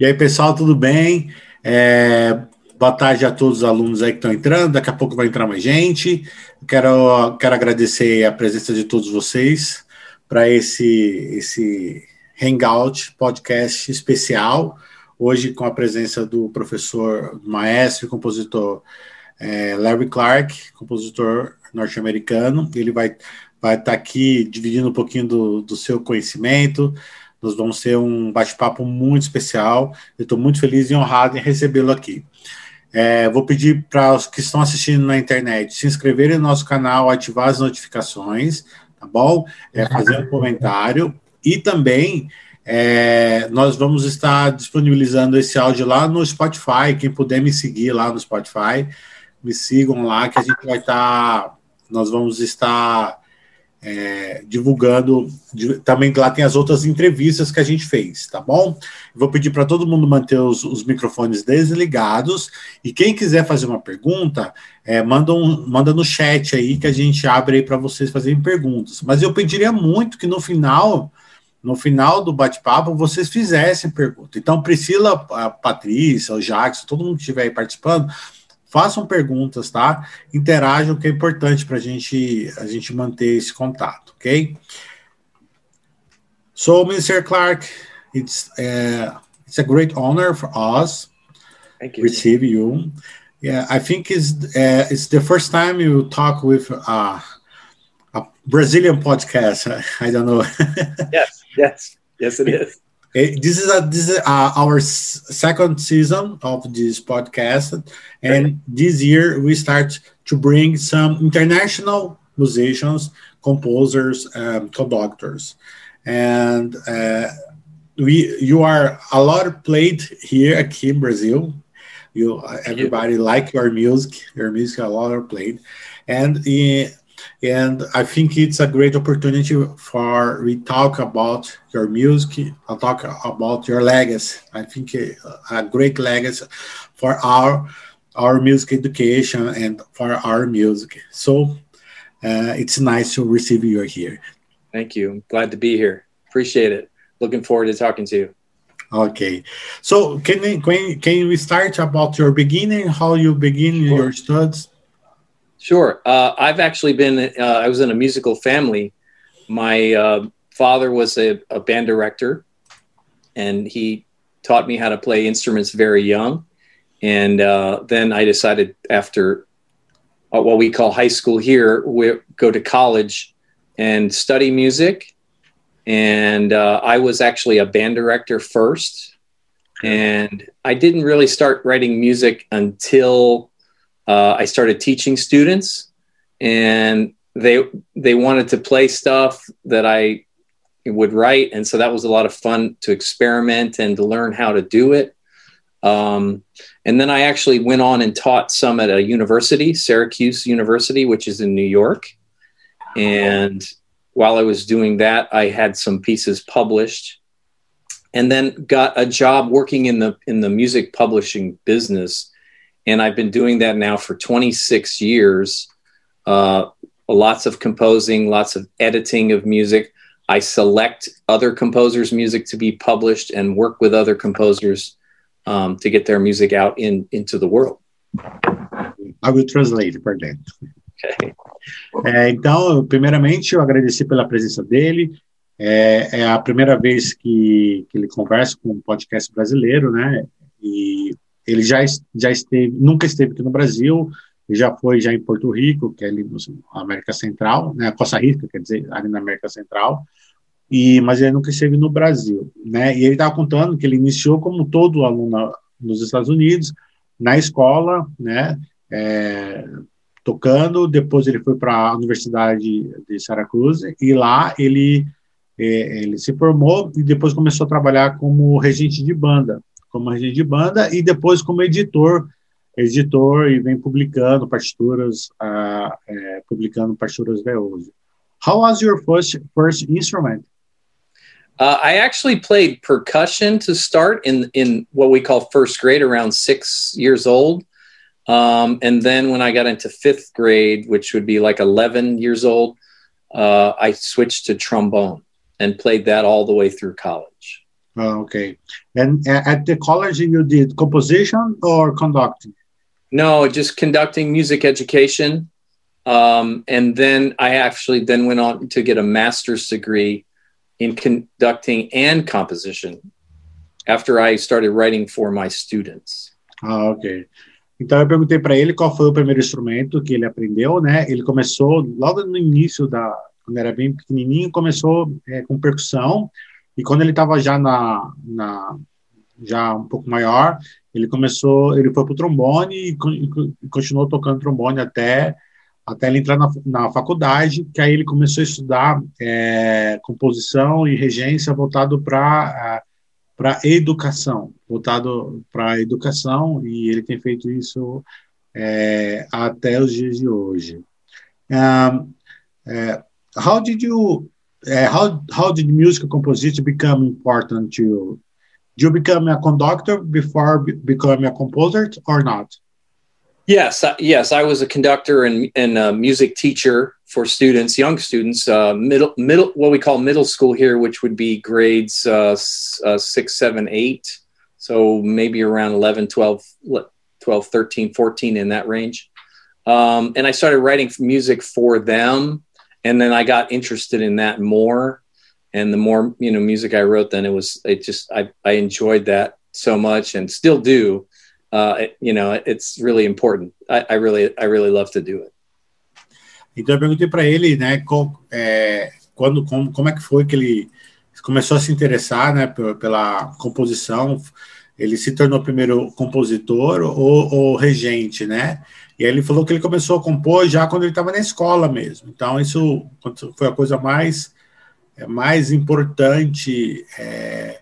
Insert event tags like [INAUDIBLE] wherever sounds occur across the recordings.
E aí, pessoal, tudo bem? É, boa tarde a todos os alunos aí que estão entrando. Daqui a pouco vai entrar mais gente. Quero, quero agradecer a presença de todos vocês para esse, esse Hangout podcast especial. Hoje, com a presença do professor, maestro e compositor é, Larry Clark, compositor norte-americano. Ele vai vai estar tá aqui dividindo um pouquinho do, do seu conhecimento. Nós vamos ter um bate-papo muito especial. Eu estou muito feliz e honrado em recebê-lo aqui. É, vou pedir para os que estão assistindo na internet se inscreverem no nosso canal, ativar as notificações, tá bom? É, fazer um comentário e também é, nós vamos estar disponibilizando esse áudio lá no Spotify. Quem puder me seguir lá no Spotify, me sigam lá que a gente vai estar. Tá, nós vamos estar é, divulgando. Também lá tem as outras entrevistas que a gente fez, tá bom? Vou pedir para todo mundo manter os, os, microfones desligados. E quem quiser fazer uma pergunta, é, manda, um, manda no chat aí que a gente abre aí para vocês fazerem perguntas. Mas eu pediria muito que no final. No final do bate-papo, vocês fizessem pergunta. Então, Priscila, a Patrícia, o Jackson, todo mundo que estiver aí participando, façam perguntas, tá? Interajam, que é importante para gente, a gente manter esse contato, ok? So, Mr. Clark, it's uh, it's a great honor for us Thank you. receive you. Yeah, I think it's uh, it's the first time you talk with uh, a Brazilian podcast. [LAUGHS] I don't know. yes, yes, yes, it is. This is a this is uh, our second season of this podcast, and this year we start to bring some international musicians, composers, um, conductors, and uh, we you are a lot played here aqui in Brazil. You everybody you. like your music, your music a lot are played, and in, and I think it's a great opportunity for we talk about your music, I'll talk about your legacy. I think a, a great legacy for our our music education and for our music. So uh, it's nice to receive you here. Thank you. I'm glad to be here. Appreciate it. Looking forward to talking to you. Okay, so can we, can, can we start about your beginning? How you begin your studies? Sure. Uh, I've actually been, uh, I was in a musical family. My uh, father was a, a, band director and he taught me how to play instruments very young. And uh, then I decided after uh, what we call high school here, we go to college and study music. And uh, I was actually a band director first. And I didn't really start writing music until uh, I started teaching students, and they they wanted to play stuff that I would write, and so that was a lot of fun to experiment and to learn how to do it. Um, and then I actually went on and taught some at a university, Syracuse University, which is in New York. And while I was doing that, I had some pieces published, and then got a job working in the in the music publishing business and I've been doing that now for 26 years. Uh, lots of composing, lots of editing of music. I select other composers' music to be published and work with other composers um, to get their music out in into the world. I will translate for that. Okay. É, então, primeiramente, eu agradeci pela presença dele. É, é, a primeira vez que, que ele conversa com um podcast brasileiro, né? E Ele já, já esteve, nunca esteve aqui no Brasil, já foi já em Porto Rico, que é ali na América Central, né, Costa Rica, quer dizer, ali na América Central, e, mas ele nunca esteve no Brasil, né, e ele estava contando que ele iniciou como todo aluno nos Estados Unidos, na escola, né, é, tocando, depois ele foi para a Universidade de Syracuse, e lá ele, é, ele se formou e depois começou a trabalhar como regente de banda, como regente de banda e depois como editor, editor e vem publicando partituras, uh, é, publicando partituras hoje. How was your first first instrument? Uh, I actually played percussion to start in in what we call first grade, around six years old. Um, and then when I got into fifth grade, which would be like 11 years old, uh, I switched to trombone and played that all the way through college. Oh, okay. And at the college, you did composition or conducting? No, just conducting music education. Um, and then I actually then went on to get a master's degree in conducting and composition after I started writing for my students. Ah, ok. Então eu perguntei para ele qual foi o primeiro instrumento que ele aprendeu, né? Ele começou logo no início da, quando era bem pequenininho, começou é, com percussão e quando ele estava já na, na, já um pouco maior, ele começou, ele foi para o trombone e, e, continuou tocando trombone até até ele entrar na, na faculdade, que aí ele começou a estudar é, composição e regência voltado para para educação, voltado para educação, e ele tem feito isso é, até os dias de hoje. Um, uh, how did you, uh, how, how did musical composition become important to you? Did you become a conductor before becoming a composer or not? Yes, yes, I was a conductor and, and a music teacher for students, young students, uh, middle, middle, what we call middle school here, which would be grades uh, uh, six, seven, eight. So maybe around 11, 12, 12, 13, 14 in that range. Um, and I started writing music for them. And then I got interested in that more. And the more, you know, music I wrote, then it was, it just, I, I enjoyed that so much and still do uh, it, you know, it's really important. I, I, really, I really love to do it. Então eu perguntei para ele, né, com, é, quando, como, como é que foi que ele começou a se interessar, né, pela composição. Ele se tornou primeiro compositor ou, ou, regente, né? E ele falou que ele começou a compor já quando ele estava na escola mesmo. Então isso foi a coisa mais é, mais importante é,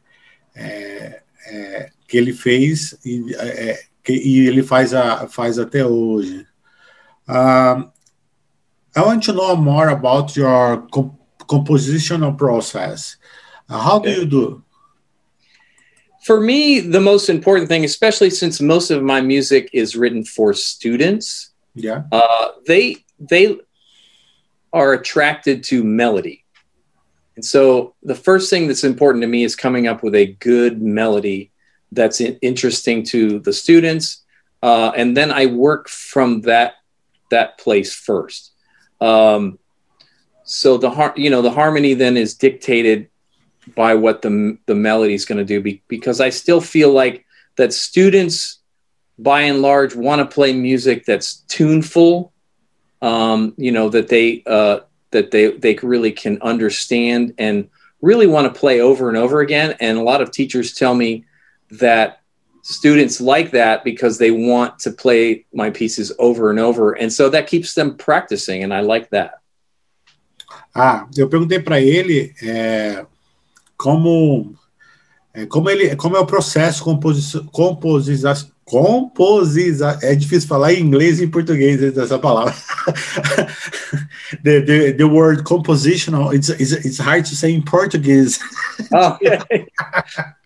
é, é que ele fez e, é, que, e ele faz, a, faz até hoje. Uh, I want to know more about your comp compositional process. How do you do? For me, the most important thing, especially since most of my music is written for students, yeah, uh, they they are attracted to melody. And so the first thing that's important to me is coming up with a good melody that's interesting to the students, uh, and then I work from that that place first. Um, so the har- you know the harmony then is dictated by what the the melody is going to do be- because I still feel like that students by and large want to play music that's tuneful um, you know that they uh, that they they really can understand and really want to play over and over again and a lot of teachers tell me that students like that because they want to play my pieces over and over and so that keeps them practicing and I like that. Ah, eu perguntei para ele é, como é, como ele como é o processo composição composição é difícil falar em inglês e em português essa palavra [LAUGHS] the, the, the word compositional it's, it's it's hard to say in Portuguese. [LAUGHS]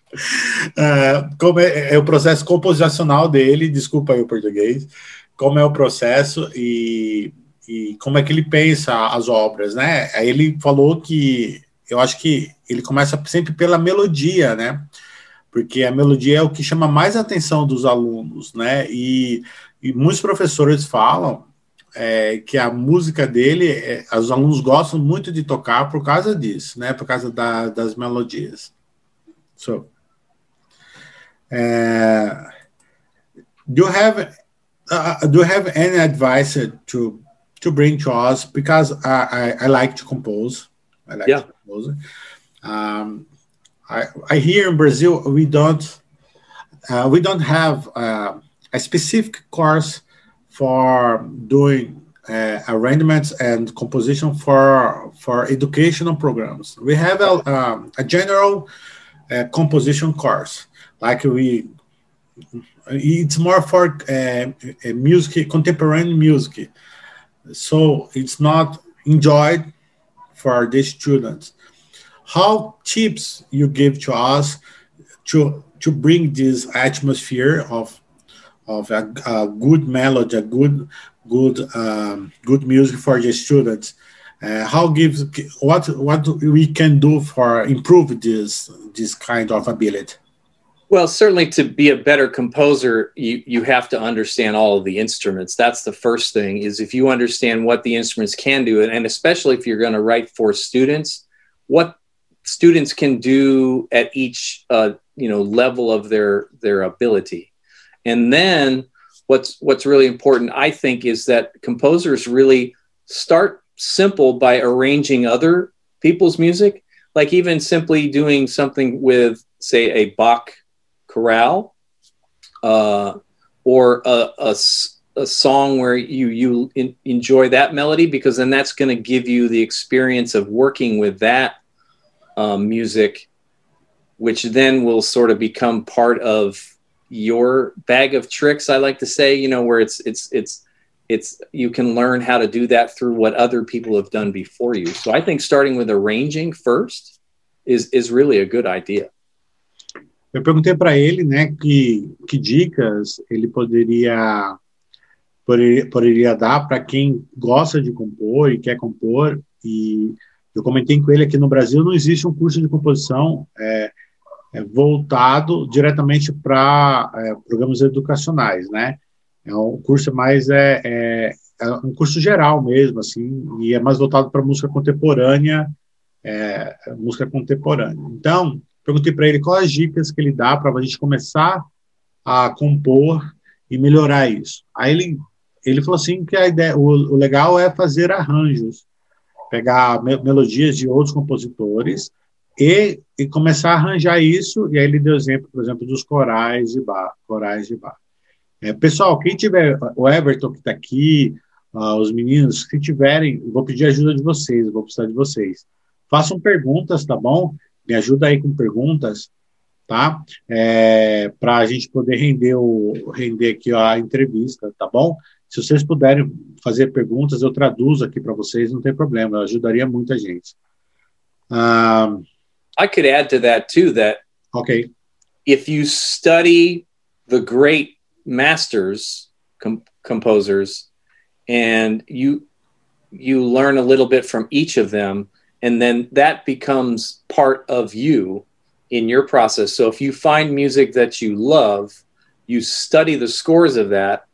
Uh, como é, é, o processo composicional dele, desculpa aí o português, como é o processo e, e como é que ele pensa as obras, né? Ele falou que eu acho que ele começa sempre pela melodia, né? Porque a melodia é o que chama mais a atenção dos alunos, né? E, e muitos professores falam é, que a música dele, é, os alunos gostam muito de tocar por causa disso, né? Por causa da, das melodias. So, uh, do you have uh, do you have any advice to to bring to us? Because I, I, I like to compose. I like yeah. to compose. Um, I, I hear in Brazil we don't uh, we don't have uh, a specific course for doing uh, arrangements and composition for for educational programs. We have a, um, a general uh, composition course, like we it's more for uh, music contemporary music so it's not enjoyed for the students. How tips you give to us to to bring this atmosphere of of a, a good melody a good good um, good music for the students? Uh, how gives what what we can do for improve this this kind of ability well certainly to be a better composer you you have to understand all of the instruments. That's the first thing is if you understand what the instruments can do and especially if you're going to write for students what students can do at each uh, you know level of their their ability. And then what's what's really important i think is that composers really start simple by arranging other people's music, like even simply doing something with, say, a Bach chorale uh, or a, a, a, song where you you in, enjoy that melody, because then that's going to give you the experience of working with that um, music, which then will sort of become part of your bag of tricks. I like to say, you know, where it's it's it's it's you can learn how to do that through what other people have done before you. So I think starting with arranging first is is really a good idea. Eu perguntei para ele, né, que que dicas ele poderia poderia, poderia dar para quem gosta de compor e quer compor e eu comentei com ele que no Brasil não existe um curso de composição é, é voltado diretamente para é, programas educacionais, né? É um curso mais é, é, é um curso geral mesmo, assim, e é mais voltado para música contemporânea, é, música contemporânea. Então, perguntei para ele quais as dicas que ele dá para a gente começar a compor e melhorar isso. Aí ele ele falou assim que a ideia, o, o legal é fazer arranjos, pegar me, melodias de outros compositores e, e começar a arranjar isso. E aí ele deu exemplo, por exemplo, dos corais de bar, corais de bar. É, pessoal, quem tiver, o Everton que está aqui, uh, os meninos, se tiverem, vou pedir ajuda de vocês, vou precisar de vocês. Façam perguntas, tá bom? Me ajuda aí com perguntas, tá? É, Para a gente poder render, o, render aqui a entrevista, tá bom? Se vocês puderem fazer perguntas, eu traduzo aqui para vocês, não tem problema, ajudaria muita gente. Um, I could add to that too that okay. if you study the great masters com- composers and you you learn a little bit from each of them and then that becomes part of you in your process so if you find music that you love you study the scores of that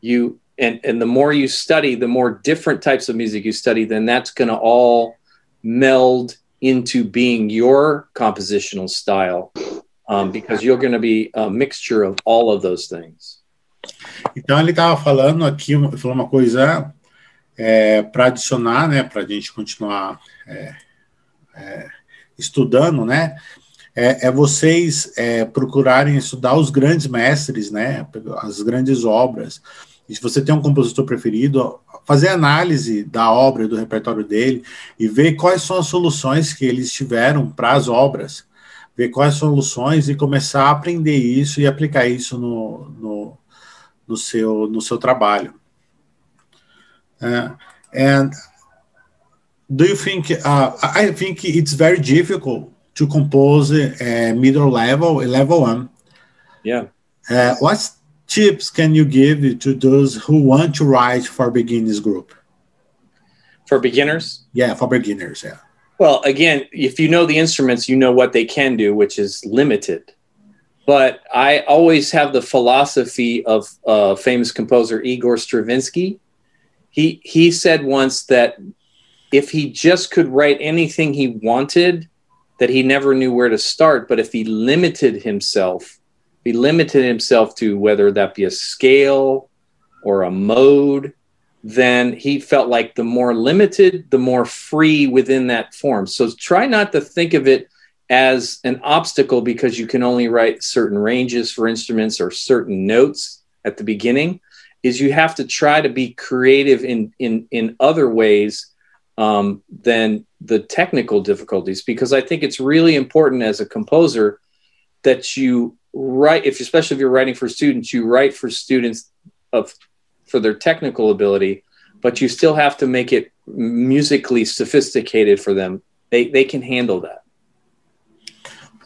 you and and the more you study the more different types of music you study then that's going to all meld into being your compositional style um, because you're going to be a mixture of all of those things. Então ele estava falando aqui, falou uma coisa é, para adicionar, né, para a gente continuar é, é, estudando, né, é, é vocês é, procurarem estudar os grandes mestres, né, as grandes obras. E se você tem um compositor preferido, fazer análise da obra e do repertório dele e ver quais são as soluções que eles tiveram para as obras ver quais soluções e começar a aprender isso e aplicar isso no, no, no seu, no seu trabalho. Uh, and do you think, uh, I think it's very difficult to compose a middle level, a level one. Yeah. Uh, what tips can you give to those who want to write for beginners group? For beginners? Yeah, for beginners, yeah. Well, again, if you know the instruments, you know what they can do, which is limited. But I always have the philosophy of uh, famous composer Igor Stravinsky. He he said once that if he just could write anything he wanted, that he never knew where to start. But if he limited himself, he limited himself to whether that be a scale or a mode then he felt like the more limited, the more free within that form. So try not to think of it as an obstacle because you can only write certain ranges for instruments or certain notes at the beginning is you have to try to be creative in in in other ways um, than the technical difficulties because I think it's really important as a composer that you write if especially if you're writing for students you write for students of for their technical ability, but you still have to make it musically sophisticated for them. They, they can handle that.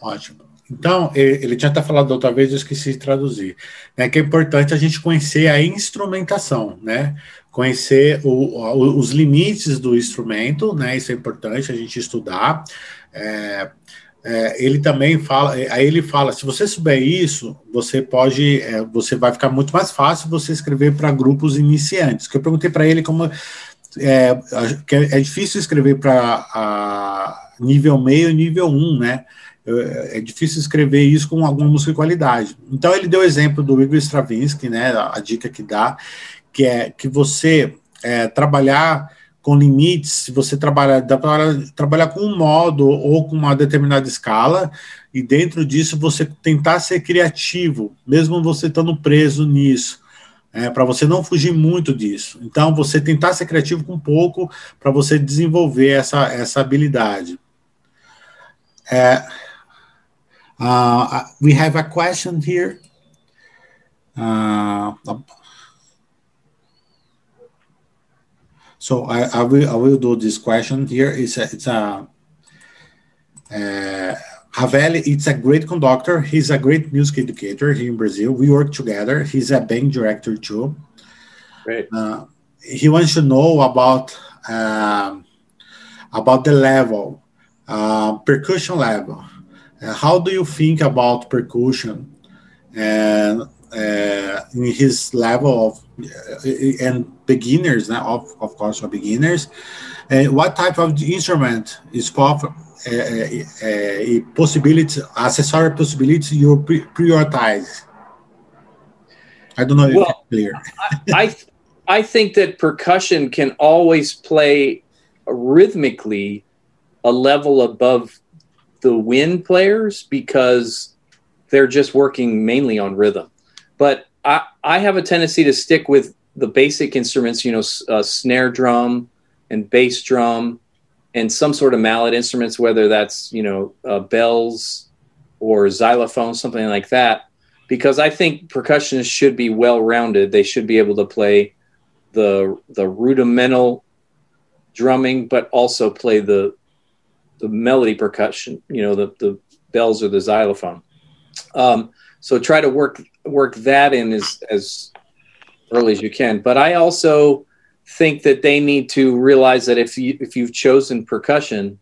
Ótimo. Então, ele tinha até falado outra vez, eu esqueci de traduzir, né, que é importante a gente conhecer a instrumentação, né? Conhecer o, os limites do instrumento, né? Isso é importante a gente estudar. É, é, ele também fala, aí ele fala, se você souber isso, você pode, é, você vai ficar muito mais fácil você escrever para grupos iniciantes. Que eu perguntei para ele como é, é, difícil escrever para nível meio e nível 1, né? É difícil escrever isso com alguma música de qualidade. Então ele deu o exemplo do Igor Stravinsky, né? A, a dica que dá, que é que você é, trabalhar com limites, se você trabalhar, dá para trabalhar com um modo ou com uma determinada escala, e dentro disso você tentar ser criativo, mesmo você estando preso nisso, é, para você não fugir muito disso. Então, você tentar ser criativo com pouco para você desenvolver essa, essa habilidade. É, uh, we have a question here. Uh, So I, I will I will do this question here. It's a, it's a uh, Ravelli. It's a great conductor. He's a great music educator here in Brazil. We work together. He's a band director too. Great. Uh, he wants to know about uh, about the level, uh, percussion level. Uh, how do you think about percussion and uh, in his level of uh, and beginners now of, of course for beginners what type of instrument is pop, uh, uh, possibility accessory possibility you prioritize? I don't know if well, it's clear I, I think that percussion can always play rhythmically a level above the wind players because they're just working mainly on rhythm but I, I have a tendency to stick with the basic instruments, you know, uh, snare drum and bass drum and some sort of mallet instruments, whether that's, you know, uh, bells or xylophone, something like that. Because I think percussionists should be well rounded. They should be able to play the the rudimental drumming, but also play the the melody percussion, you know, the, the bells or the xylophone. Um, so try to work work that in as as early as you can. But I also think that they need to realize that if you if you've chosen percussion,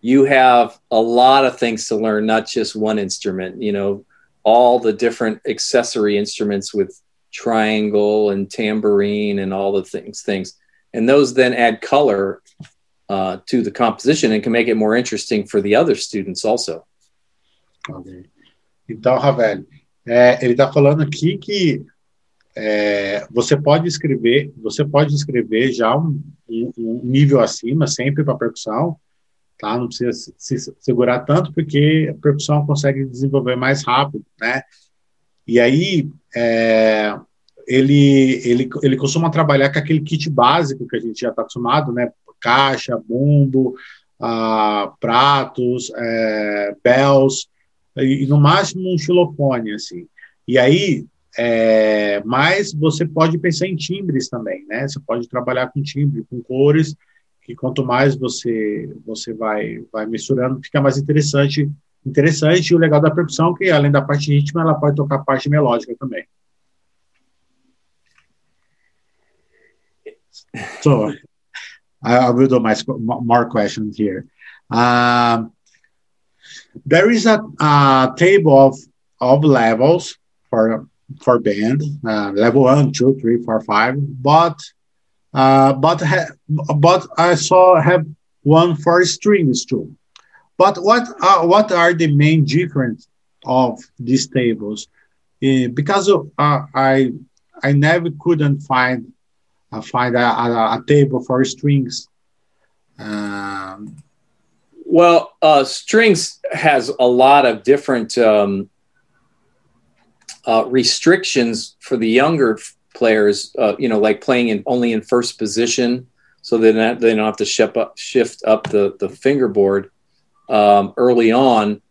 you have a lot of things to learn, not just one instrument. You know, all the different accessory instruments with triangle and tambourine and all the things things, and those then add color uh, to the composition and can make it more interesting for the other students also. Okay. Então, Ravel, é, ele está falando aqui que é, você pode escrever, você pode escrever já um, um, nível acima, sempre para percussão, tá? Não precisa se segurar tanto, porque a percussão consegue desenvolver mais rápido, né? E aí, é, ele, ele, ele costuma trabalhar com aquele kit básico que a gente já está acostumado, né? Caixa, bumbo, ah, pratos, é, bells, e no máximo um xilofone, assim. E aí, é, mas você pode pensar em timbres também, né? Você pode trabalhar com timbre, com cores, que quanto mais você você vai vai misturando, fica mais interessante. Interessante e o legal da percussão é que além da parte rítmica, ela pode tocar a parte melódica também. So, I will do my more questions here. Uh, there is a, a table of, of levels for for band uh, level one, two, three, four, five. But uh, but but I saw have one for strings too. But what are, what are the main difference of these tables? Uh, because of, uh, I I never couldn't find uh, find a, a, a, table for strings. Um, well, uh, strings has a lot of different um, uh, restrictions for the younger players. Uh, you know, like playing in only in first position, so they don't, they don't have to shift up, shift up the the fingerboard um, early on.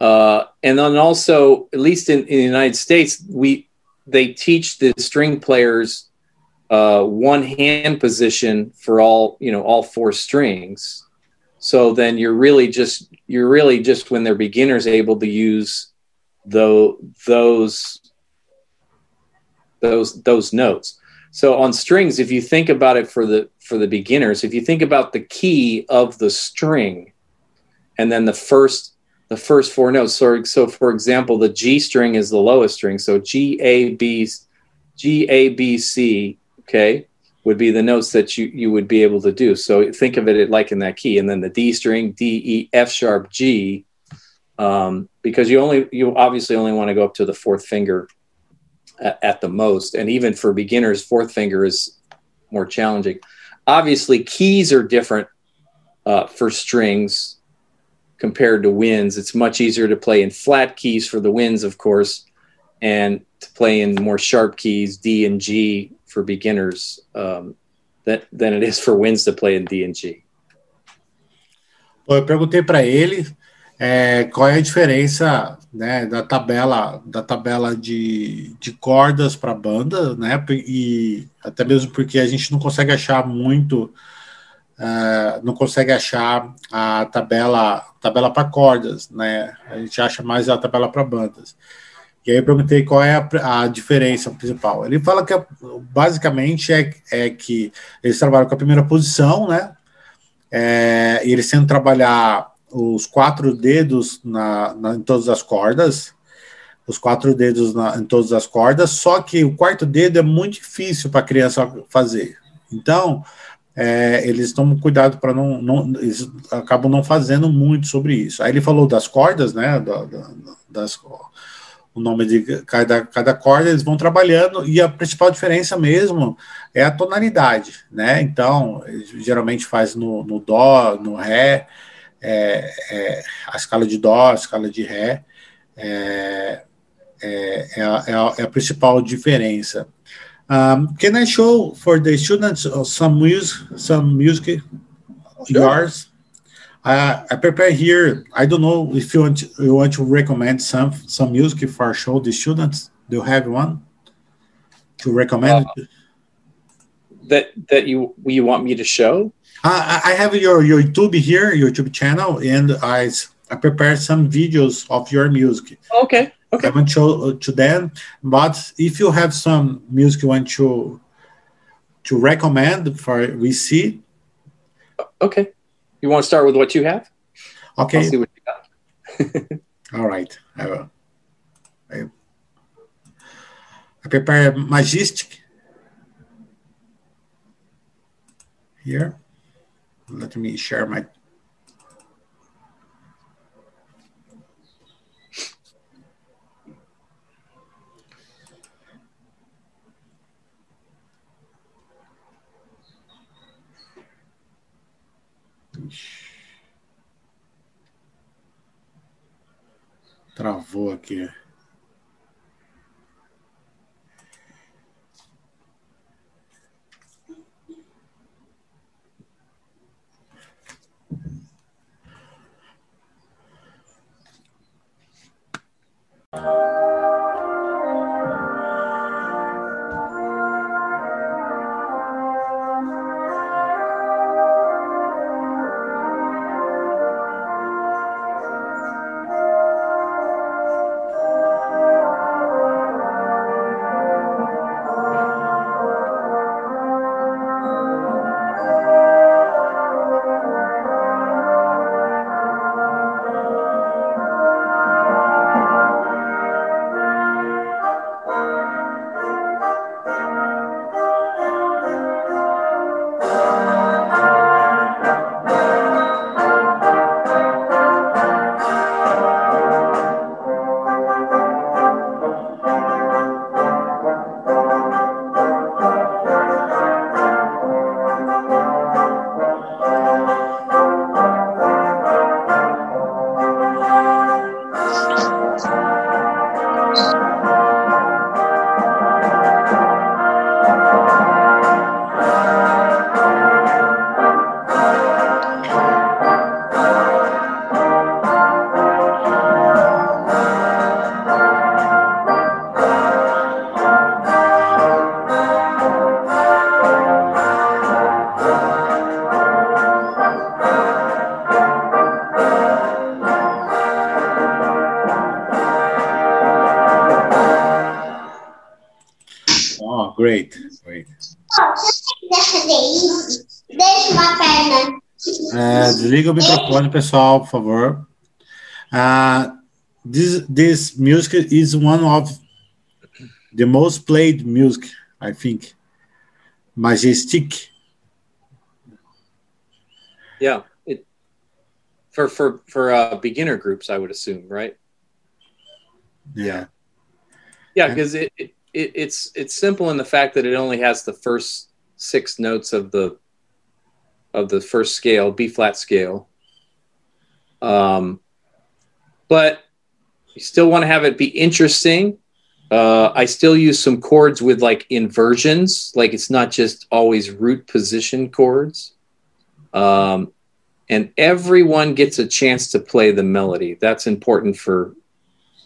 Uh, and then also, at least in, in, the United States, we they teach the string players uh, one hand position for all you know all four strings So then you're really just you're really just when they're beginners able to use those those those those notes. So on strings, if you think about it for the for the beginners, if you think about the key of the string, and then the first the first four notes. So so for example, the G string is the lowest string. So G A B G A B C. Okay, would be the notes that you you would be able to do. So think of it like in that key, and then the D string, D E F sharp G, um, because you only you obviously only want to go up to the fourth finger at, at the most, and even for beginners, fourth finger is more challenging. Obviously, keys are different uh, for strings compared to winds. It's much easier to play in flat keys for the winds, of course, and to play in more sharp keys, D and G for beginners, um, that, than it is for winds to play in D and G. Eu perguntei para ele é, qual é a diferença né, da tabela da tabela de, de cordas para banda, né? E até mesmo porque a gente não consegue achar muito, uh, não consegue achar a tabela tabela para cordas, né? A gente acha mais a tabela para bandas. E aí eu perguntei qual é a, a, diferença principal. Ele fala que basicamente é, é que eles trabalham com a primeira posição, né? É, e eles tentam trabalhar os quatro dedos na, na, em todas as cordas, os quatro dedos na, em todas as cordas, só que o quarto dedo é muito difícil para a criança fazer. Então, é, eles tomam cuidado para não, não, eles acabam não fazendo muito sobre isso. Aí ele falou das cordas, né, da, da, das, o nome de cada, cada corda, eles vão trabalhando, e a principal diferença mesmo é a tonalidade, né, então, geralmente faz no, no dó, no ré, é, é, a escala de Dó, a escala de Ré, é, é, é a, é, a, é a, principal diferença. Um, can I show for the students some music, some music sure. yours? Uh, I prepare here. I don't know if you want to, you want to recommend some some music for show the students. Do you have one to recommend? Uh, that that you you want me to show? Uh, I have your, your YouTube here, YouTube channel, and I, I prepared some videos of your music. Okay. Okay. I haven't show to them, but if you have some music you want to to recommend for we see. Okay. You want to start with what you have? Okay. I'll see what you got. [LAUGHS] All right. I will. I, I prepare Majestic here let me share my Travou aqui. Desliga o microfone, pessoal, por favor. Uh, this this music is one of the most played music, I think. Majestic. Yeah, it for for for uh, beginner groups, I would assume, right? Yeah. Yeah, because it, it, it it's it's simple in the fact that it only has the first six notes of the of the first scale, B flat scale. Um, but you still want to have it be interesting. Uh, I still use some chords with like inversions, like it's not just always root position chords. Um, and everyone gets a chance to play the melody. That's important for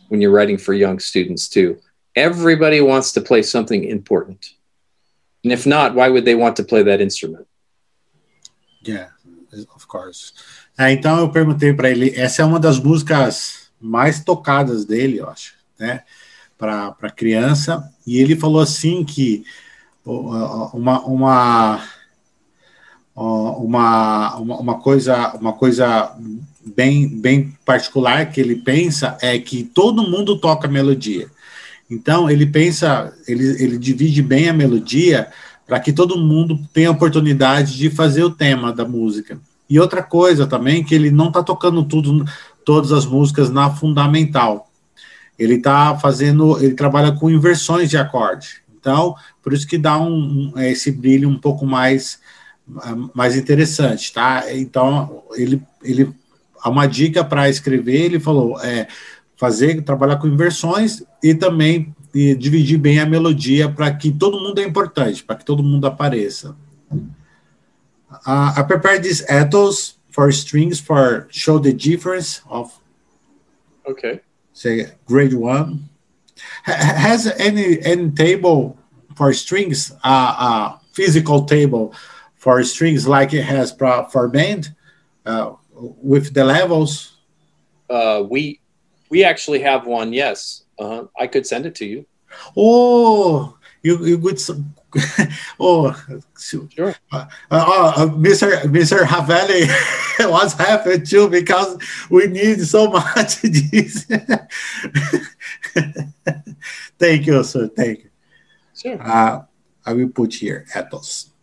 when you're writing for young students too. Everybody wants to play something important. And if not, why would they want to play that instrument? Yeah, of course. É, então eu perguntei para ele, essa é uma das músicas mais tocadas dele, eu acho, né? Para criança. E ele falou assim que uma, uma, uma, uma, coisa, uma coisa bem, bem particular que ele pensa é que todo mundo toca melodia. Então ele pensa, ele, ele divide bem a melodia para que todo mundo tenha a oportunidade de fazer o tema da música. E outra coisa também que ele não está tocando tudo, todas as músicas na fundamental. Ele está fazendo, ele trabalha com inversões de acorde. Então, por isso que dá um, um esse brilho um pouco mais mais interessante, tá? Então, ele ele uma dica para escrever, ele falou, é fazer trabalhar com inversões e também e dividir bem a melodia para que todo mundo é importante, para que todo mundo apareça. Uh, I prepared these ethos for strings for show the difference of. Okay. Say grade one. has any any table for strings, uh, uh, physical table for strings like it has for band, uh, with the levels? Uh, we we actually have one. Yes. Uh, I could send it to you. Oh, you you could. [LAUGHS] oh, sure. Uh, uh, Mr. Mr. Haveli [LAUGHS] was happy too because we need so much. [LAUGHS] Thank you, sir. Thank you. Sure. Uh, I will put here ethos.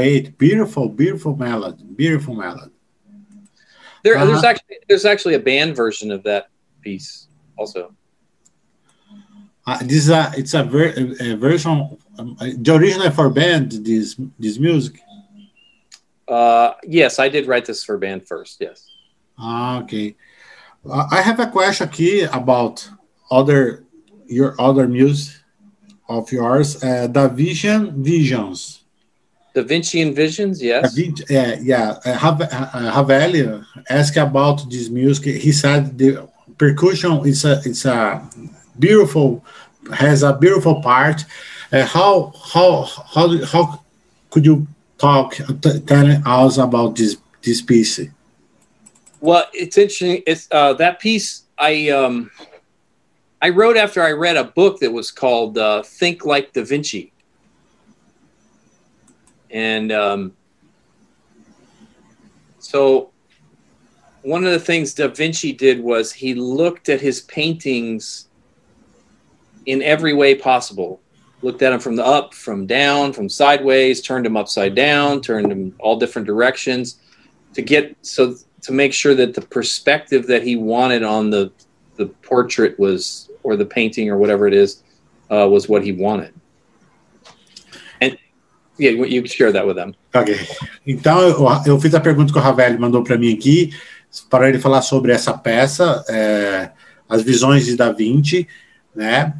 Great, beautiful, beautiful melody, beautiful melody. There, uh-huh. there's actually there's actually a band version of that piece also. Uh, this is a it's a, ver- a version. Um, the original for band. This this music. Uh, yes, I did write this for band first. Yes. Ah, okay. Uh, I have a question here about other your other music of yours. Uh, Da Vision Visions. Da Vinci Visions, yes. yeah, yeah. Uh, Ravel asked about this music. He said the percussion is a it's a beautiful has a beautiful part. Uh, how how how how could you talk tell us about this this piece? Well, it's interesting. It's uh, that piece I um, I wrote after I read a book that was called uh, "Think Like Da Vinci," and um, so one of the things Da Vinci did was he looked at his paintings in every way possible. Looked at them from the up, from down, from sideways, turned them upside down, turned them all different directions to get so to make sure that the perspective that he wanted on the the portrait was or the painting or whatever it is uh, was what he wanted. Yeah, you share that with them. Ok. Então eu, eu fiz a pergunta que o Ravel mandou para mim aqui para ele falar sobre essa peça, é, as visões de Da Vinci, né?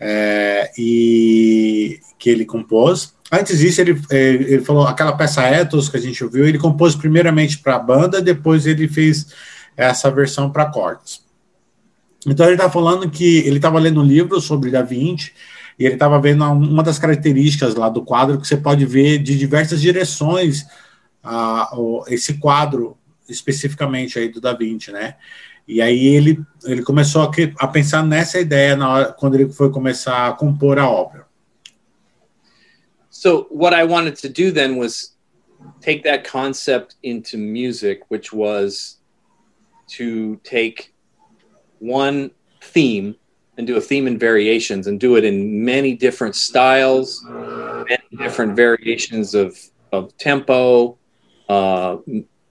É, e que ele compôs. Antes disso, ele, ele falou aquela peça Ethos que a gente ouviu, ele compôs primeiramente para a banda, depois ele fez essa versão para cortes. Então ele está falando que ele estava lendo um livro sobre Da Vinci e ele estava vendo uma das características lá do quadro que você pode ver de diversas direções esse quadro especificamente aí do Da Vinci, né? E aí ele, ele começou a, a pensar nessa ideia na hora, quando ele foi começar a compor a obra. So what I wanted to do then was take that concept into music, which was to take one theme and do a theme and variations and do it in many different styles, many different variations of, of tempo, uh,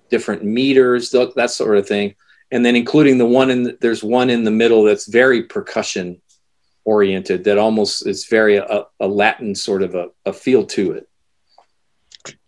different meters, that sort of thing and then including the one in the, there's one in the middle that's very percussion oriented that almost is very a, a Latin sort of a, a, feel to it.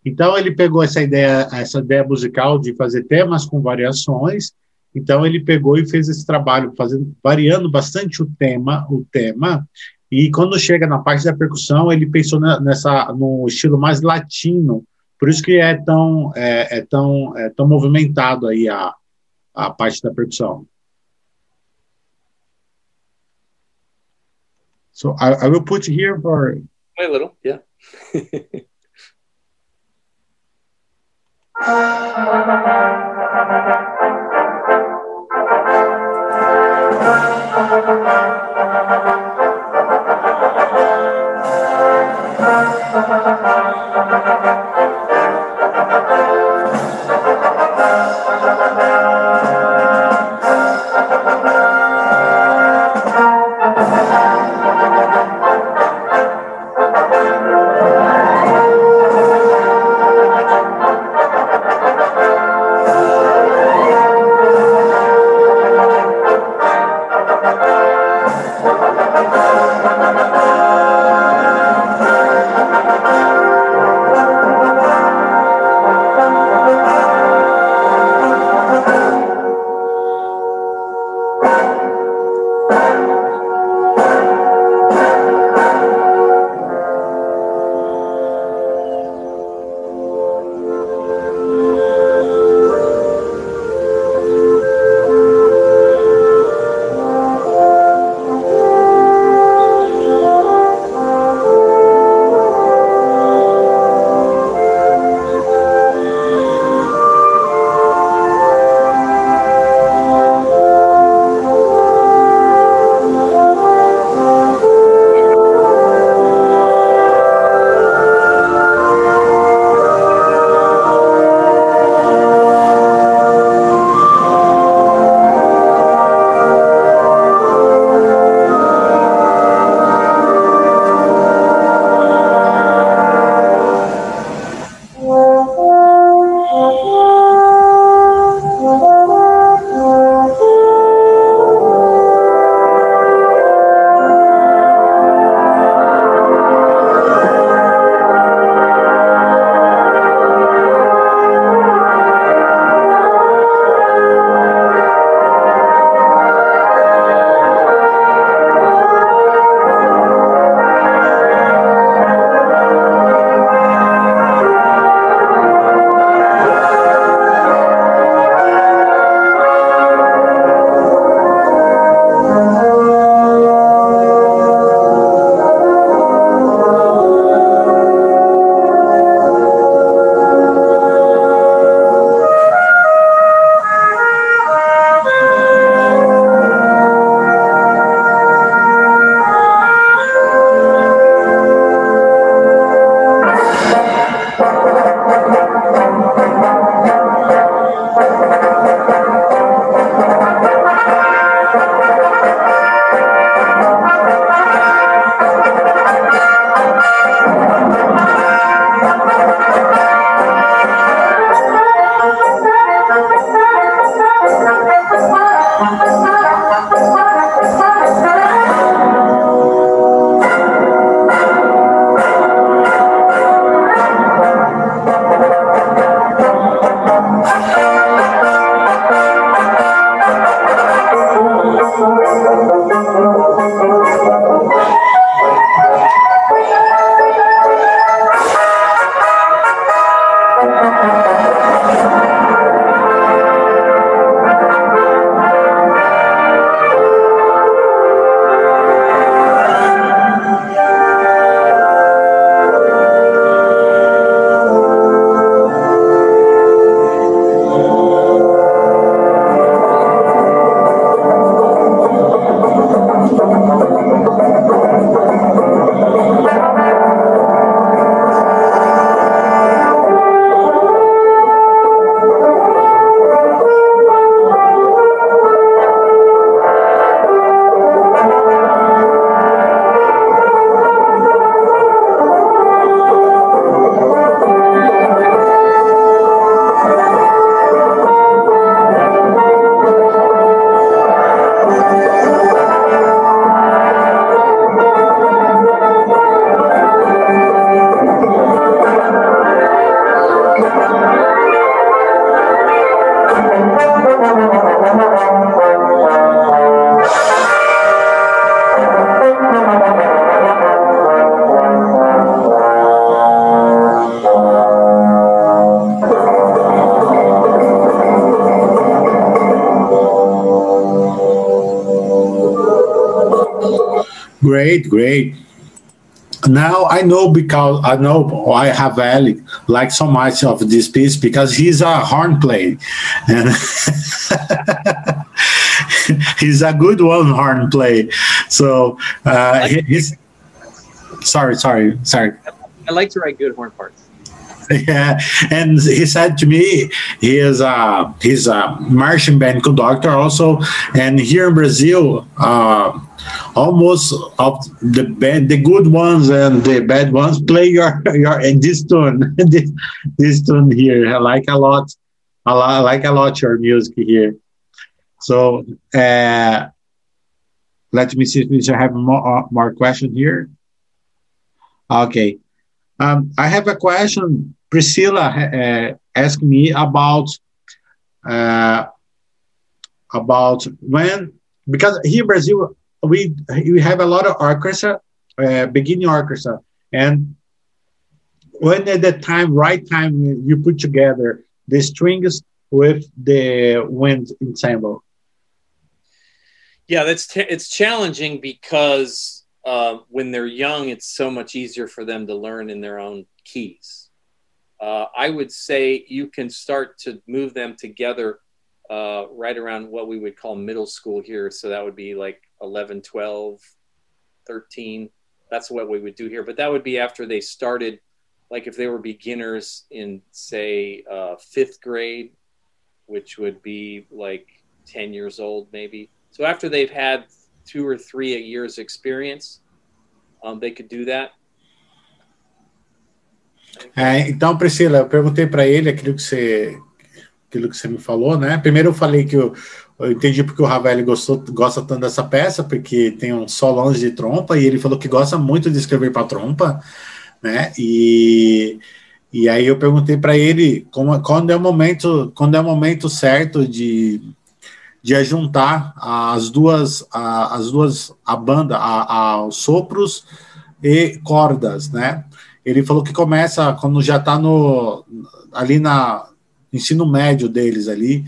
Então ele pegou essa ideia, essa ideia musical de fazer temas com variações. Então ele pegou e fez esse trabalho, fazendo, variando bastante o tema, o tema. E quando chega na parte da percussão, ele pensou nessa no estilo mais latino. Por isso que é tão é, é tão é tão movimentado aí a a parte da percussão. So I, I will put here for. a little, yeah. [LAUGHS] Great, great. Now I know because I know I have Ali like so much of this piece because he's a horn player, and [LAUGHS] he's a good one horn play. So uh, he's sorry, sorry, sorry. I like to write good horn parts. Yeah, and he said to me, he is a he's a marching band conductor also, and here in Brazil, uh, almost of the bad, the good ones and the bad ones play your [LAUGHS] your this tune, [LAUGHS] this, this tune here. I like a lot, a lot, I like a lot your music here. So uh, let me see if we have more uh, more question here. Okay, um, I have a question. Priscilla uh, asked me about uh, about when because here in Brazil we we have a lot of orchestra, uh, beginning orchestra, and when at the time, right time, you put together the strings with the wind ensemble. Yeah, that's it's challenging because uh, when they're young, it's so much easier for them to learn in their own keys. Uh, I would say you can start to move them together uh, right around what we would call middle school here. So that would be like 11, 12, 13. That's what we would do here. But that would be after they started, like if they were beginners in, say, uh, fifth grade, which would be like 10 years old, maybe. So after they've had two or three a years experience, um, they could do that. É, então, Priscila, eu perguntei para ele aquilo que você aquilo que você me falou, né? Primeiro eu falei que eu, eu entendi porque o Ravel gostou, gosta tanto dessa peça, porque tem um solões de trompa, e ele falou que gosta muito de escrever para trompa, né? E, e aí eu perguntei para ele como, quando é o momento, quando é o momento certo de, de juntar as duas, a, as duas, a banda, a, a, os sopros e cordas, né? Ele falou que começa quando já está no ali na ensino médio deles ali,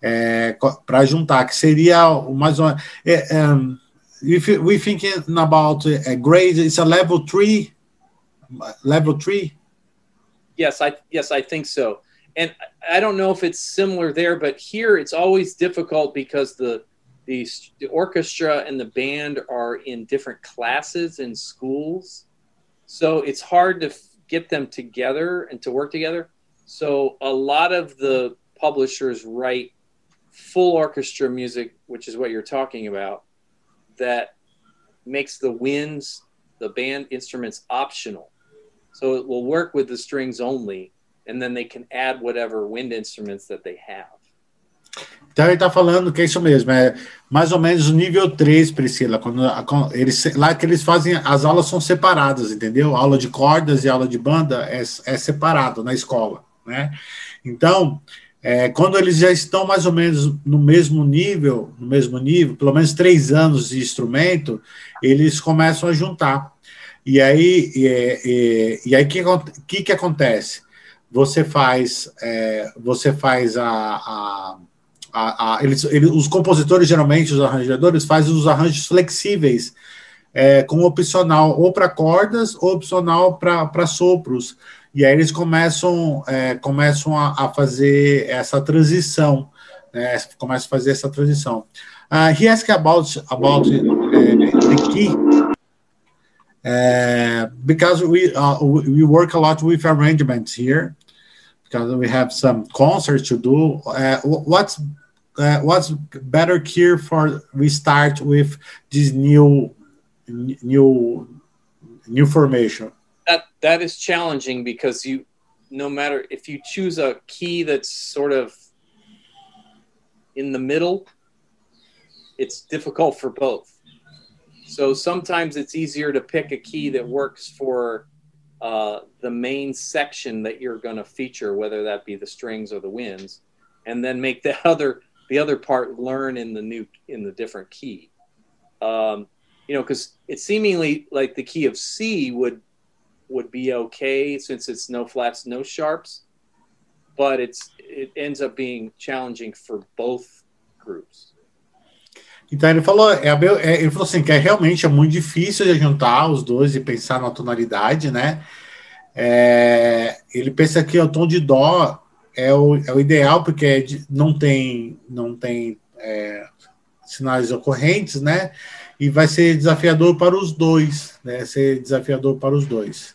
é, para juntar, que seria mais uma. É, um, we thinking about a grade, it's a level three, level three. Yes, I yes I think so, and I don't know if it's similar there, but here it's always difficult because the the, the orchestra and the band are in different classes in schools, so it's hard to get them together and to work together. So a lot of the publishers write full orchestra music, which is what you're talking about, that makes the winds, the band instruments optional. So it will work with the strings only, and then they can add whatever wind instruments that they have. Então ele está falando que é isso mesmo, é mais ou menos o nível 3, Priscila, quando, eles, lá que eles fazem, as aulas são separadas, entendeu? A aula de cordas e aula de banda é, é separado na escola né? Então, é, quando eles já estão mais ou menos no mesmo nível, no mesmo nível, pelo menos três anos de instrumento, eles começam a juntar. E aí, e, e, e aí que, que que acontece? Você faz, é, você faz a, a, a, a eles, eles, os compositores geralmente, os arranjadores fazem os arranjos flexíveis é, com opcional ou para cordas ou opcional para sopros e aí eles começam, é, começam a, a, fazer essa transição, né? começam a fazer essa transição. Uh, he asked about about uh, the key uh, because we we work a lot with arrangements here because we have some concerts to do. Uh, what's what's better key for we start with this new new new formation? That is challenging because you no matter if you choose a key that's sort of in the middle it's difficult for both. So sometimes it's easier to pick a key that works for uh, the main section that you're going to feature whether that be the strings or the winds and then make the [LAUGHS] other the other part learn in the new in the different key. Um, you know because it's seemingly like the key of c would would be okay since it's no flats, no sharps, but it's it ends up being challenging for both groups. Então ele falou, é, é, ele falou assim que é realmente é muito difícil de juntar os dois e pensar na tonalidade, né? É, ele pensa que o tom de dó é o, é o ideal porque é não tem não tem sinais ocorrentes, né? E vai ser desafiador para os dois, né? Ser desafiador para os dois.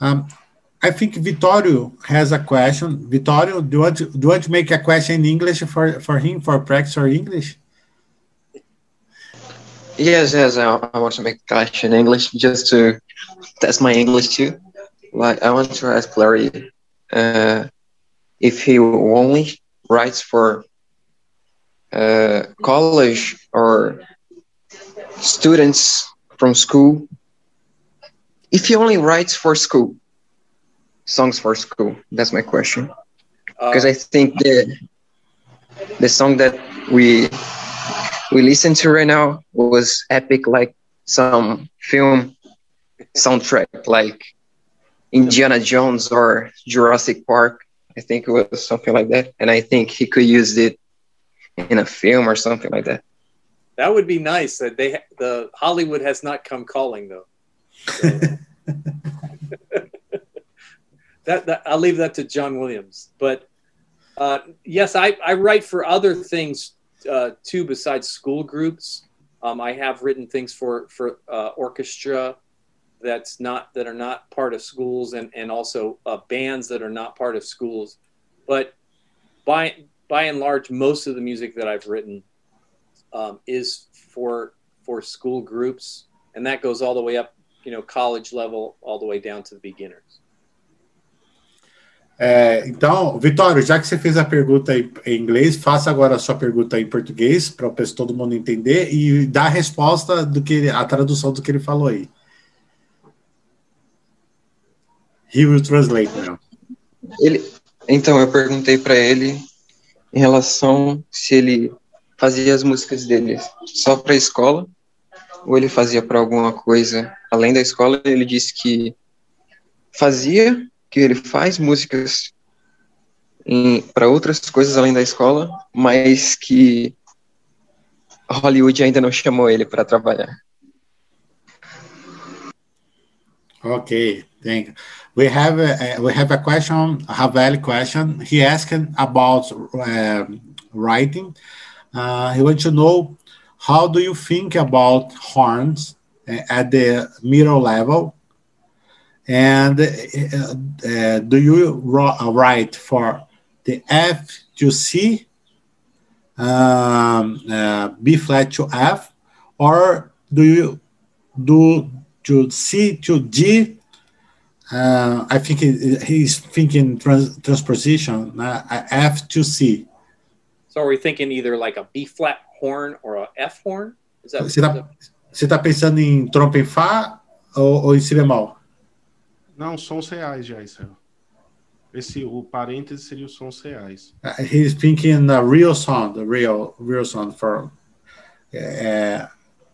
Um, I think Vittorio has a question. Vittorio, do you want to, do you want to make a question in English for, for him for practice or English? Yes, yes, I, I want to make a question in English just to test my English too. Like, I want to ask Larry uh, if he only writes for uh, college or students from school. If he only writes for school, songs for school, that's my question. Because uh, I think the the song that we we listen to right now was epic, like some film soundtrack, like Indiana Jones or Jurassic Park. I think it was something like that, and I think he could use it in a film or something like that. That would be nice. That they the Hollywood has not come calling though. [LAUGHS] That, that I'll leave that to John Williams. But uh, yes, I, I write for other things uh, too besides school groups. Um, I have written things for for uh, orchestra that's not that are not part of schools, and and also uh, bands that are not part of schools. But by by and large, most of the music that I've written um, is for for school groups, and that goes all the way up, you know, college level, all the way down to the beginners. É, então, Vitório, já que você fez a pergunta em inglês, faça agora a sua pergunta em português para todo mundo entender e dá a resposta do que a tradução do que ele falou aí. He will translate now. Ele, então, eu perguntei para ele em relação se ele fazia as músicas dele só para a escola ou ele fazia para alguma coisa além da escola. Ele disse que fazia que ele faz músicas para outras coisas além da escola, mas que Hollywood ainda não chamou ele para trabalhar. Okay, thank you. We have a, we have a question, a Havel question. He asked about uh, writing. Uh, he wants to know how do you think about horns uh, at the middle level And uh, do you write for the F to C, um, uh, B flat to F, or do you do to C to G? Uh, I think he's thinking trans transposition, uh, F to C. So are we thinking either like a B flat horn or a F horn? Is that, você está pensando em trompa em Fá ou, ou em Si bemol? Não, sons reais já, Israel. Esse, o parêntese seria os sons reais. Uh, he's thinking a real song, the real, real song for. Uh,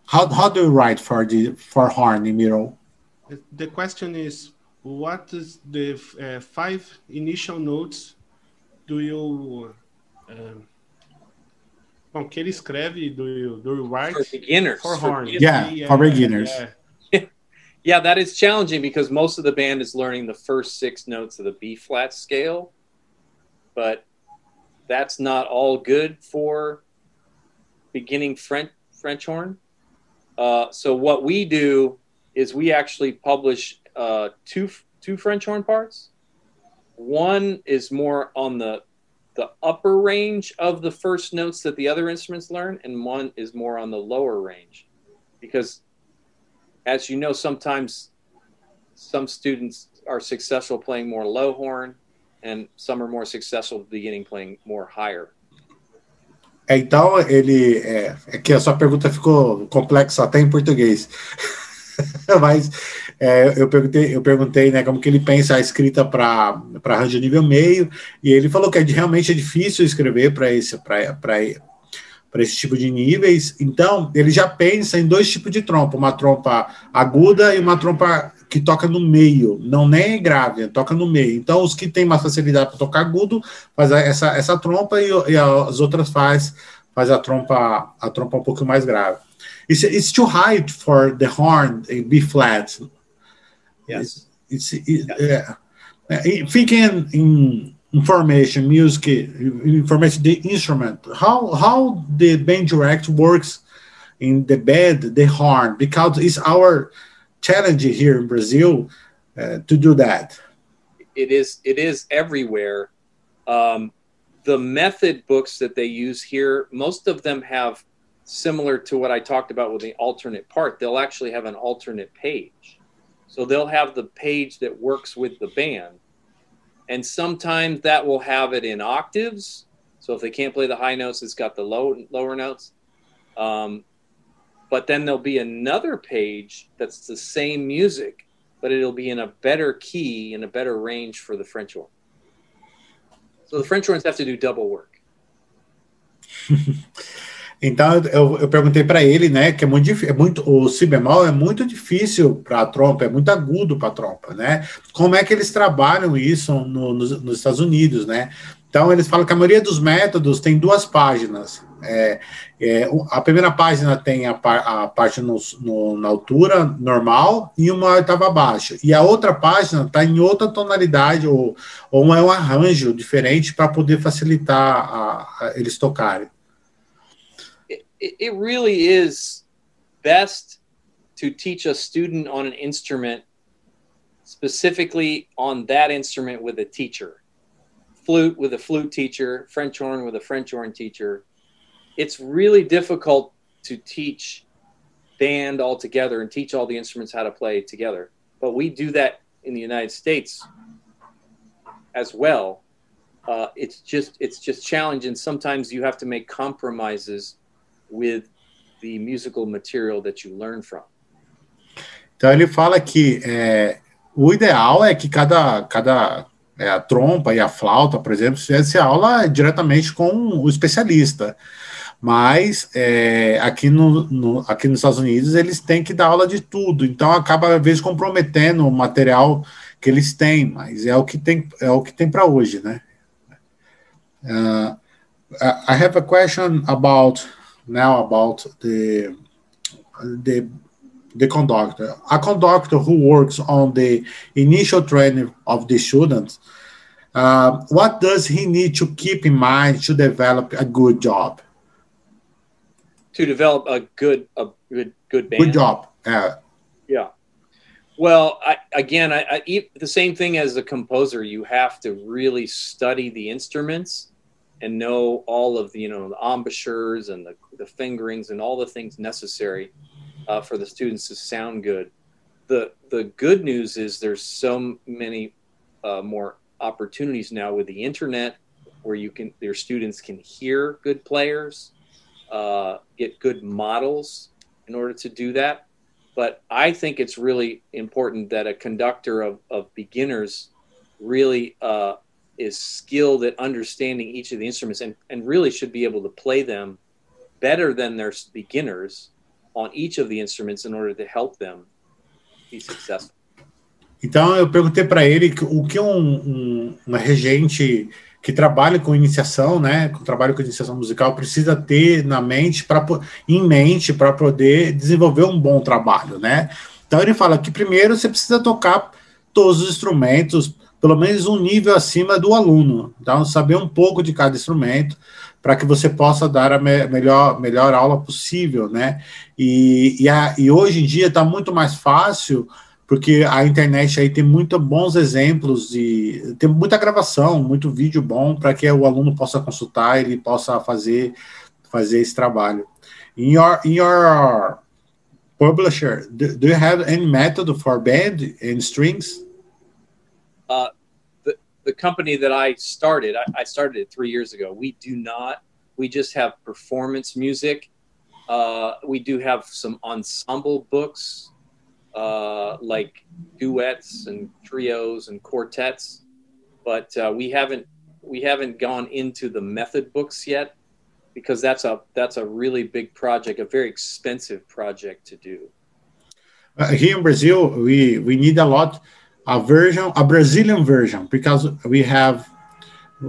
how, how do you write for the for horn in middle? The question is, what is the uh, five initial notes do you? Uh, bom, que ele escreve, do you, do you write? For beginners. For horn. For, yeah, yeah, for beginners. Yeah. [LAUGHS] yeah, that is challenging because most of the band is learning the first six notes of the B flat scale, but that's not all good for beginning French French horn. Uh, so what we do is we actually publish uh, two two French horn parts. One is more on the the upper range of the first notes that the other instruments learn, and one is more on the lower range, because as you know, sometimes some students are successful playing more low horn, and some are more successful beginning playing more higher. Então, ele. É, é que a sua pergunta ficou complexa até em português. [LAUGHS] Mas é, eu perguntei, eu perguntei né, como que ele pensa a escrita para arranjo nível meio, e ele falou que é, realmente é difícil escrever para esse, esse tipo de níveis. Então, ele já pensa em dois tipos de trompa, uma trompa aguda e uma trompa que toca no meio, não nem grave, toca no meio. Então, os que têm mais facilidade para tocar agudo, faz essa, essa trompa e, e as outras faz faz a trompa a trompa um pouco mais grave. It's, it's too high for the horn B flat. Yes. It's, it's it, yeah. Thinking in information, music, information, the instrument. How how the band direct works in the band, the horn, because it's our challenge here in Brazil uh, to do that. It is. It is everywhere. Um, the method books that they use here, most of them have similar to what I talked about with the alternate part. They'll actually have an alternate page. So they'll have the page that works with the band. And sometimes that will have it in octaves. So if they can't play the high notes, it's got the low lower notes. Um, but then there'll be another page that's the same music, but it'll be in a better key in a better range for the French horn. So the French horns have to do double work. [LAUGHS] Então eu, eu perguntei para ele, né, que é muito é muito o si bemol é muito difícil para a trompa, é muito agudo para a trompa, né? Como é que eles trabalham isso no, nos, nos, Estados Unidos, né? Então eles falam que a maioria dos métodos tem duas páginas. É, é, a primeira página tem a, a parte no, no, na altura normal e uma oitava abaixo. E a outra página está em outra tonalidade ou, ou é um arranjo diferente para poder facilitar a, a, eles tocarem. It, really is best to teach a student on an instrument specifically on that instrument with a teacher. Flute with a flute teacher, French horn with a French horn teacher, it's really difficult to teach band all together and teach all the instruments how to play together. But we do that in the United States as well. Uh, it's just it's just challenging. Sometimes you have to make compromises with the musical material that you learn from. Então ele fala que é, o ideal é que cada cada é, a trompa e a flauta, por exemplo, fizesse aula diretamente com o especialista. Mas é, aqui, no, no, aqui nos Estados Unidos eles têm que dar aula de tudo, então acaba às vezes comprometendo o material que eles têm, mas é o que tem é o que tem para hoje, né? Uh, I have a question about now about the the the conductor. A conductor who works on the initial training of the students. Uh, what does he need to keep in mind to develop a good job? to develop a good a good good band. Good job. Yeah. Yeah. Well, I, again, I, I, the same thing as a composer. You have to really study the instruments and know all of the you know the embouchures and the, the fingerings and all the things necessary uh, for the students to sound good. The the good news is there's so many uh, more opportunities now with the internet where you can your students can hear good players uh, get good models in order to do that. But I think it's really important that a conductor of, of beginners really uh, is skilled at understanding each of the instruments and, and really should be able to play them better than their beginners on each of the instruments in order to help them be successful. Então eu perguntei para ele o que um, um, uma regente que trabalha com iniciação, né, com trabalho com iniciação musical, precisa ter na mente, para em mente, para poder desenvolver um bom trabalho, né? Então ele fala que primeiro você precisa tocar todos os instrumentos, pelo menos um nível acima do aluno, então saber um pouco de cada instrumento para que você possa dar a me melhor, melhor aula possível, né? E, e, a, e hoje em dia está muito mais fácil porque a internet aí tem muitos bons exemplos e tem muita gravação, muito vídeo bom para que o aluno possa consultar, ele possa fazer fazer esse trabalho. In your in your publisher, do, do you have any method for band and strings? Uh, the the company that I started, I, I started it three years ago. We do not. We just have performance music. Uh, we do have some ensemble books uh, like duets and trios and quartets, but uh, we haven't we haven't gone into the method books yet because that's a that's a really big project, a very expensive project to do. Uh, here in Brazil, we we need a lot a version, a Brazilian version, because we have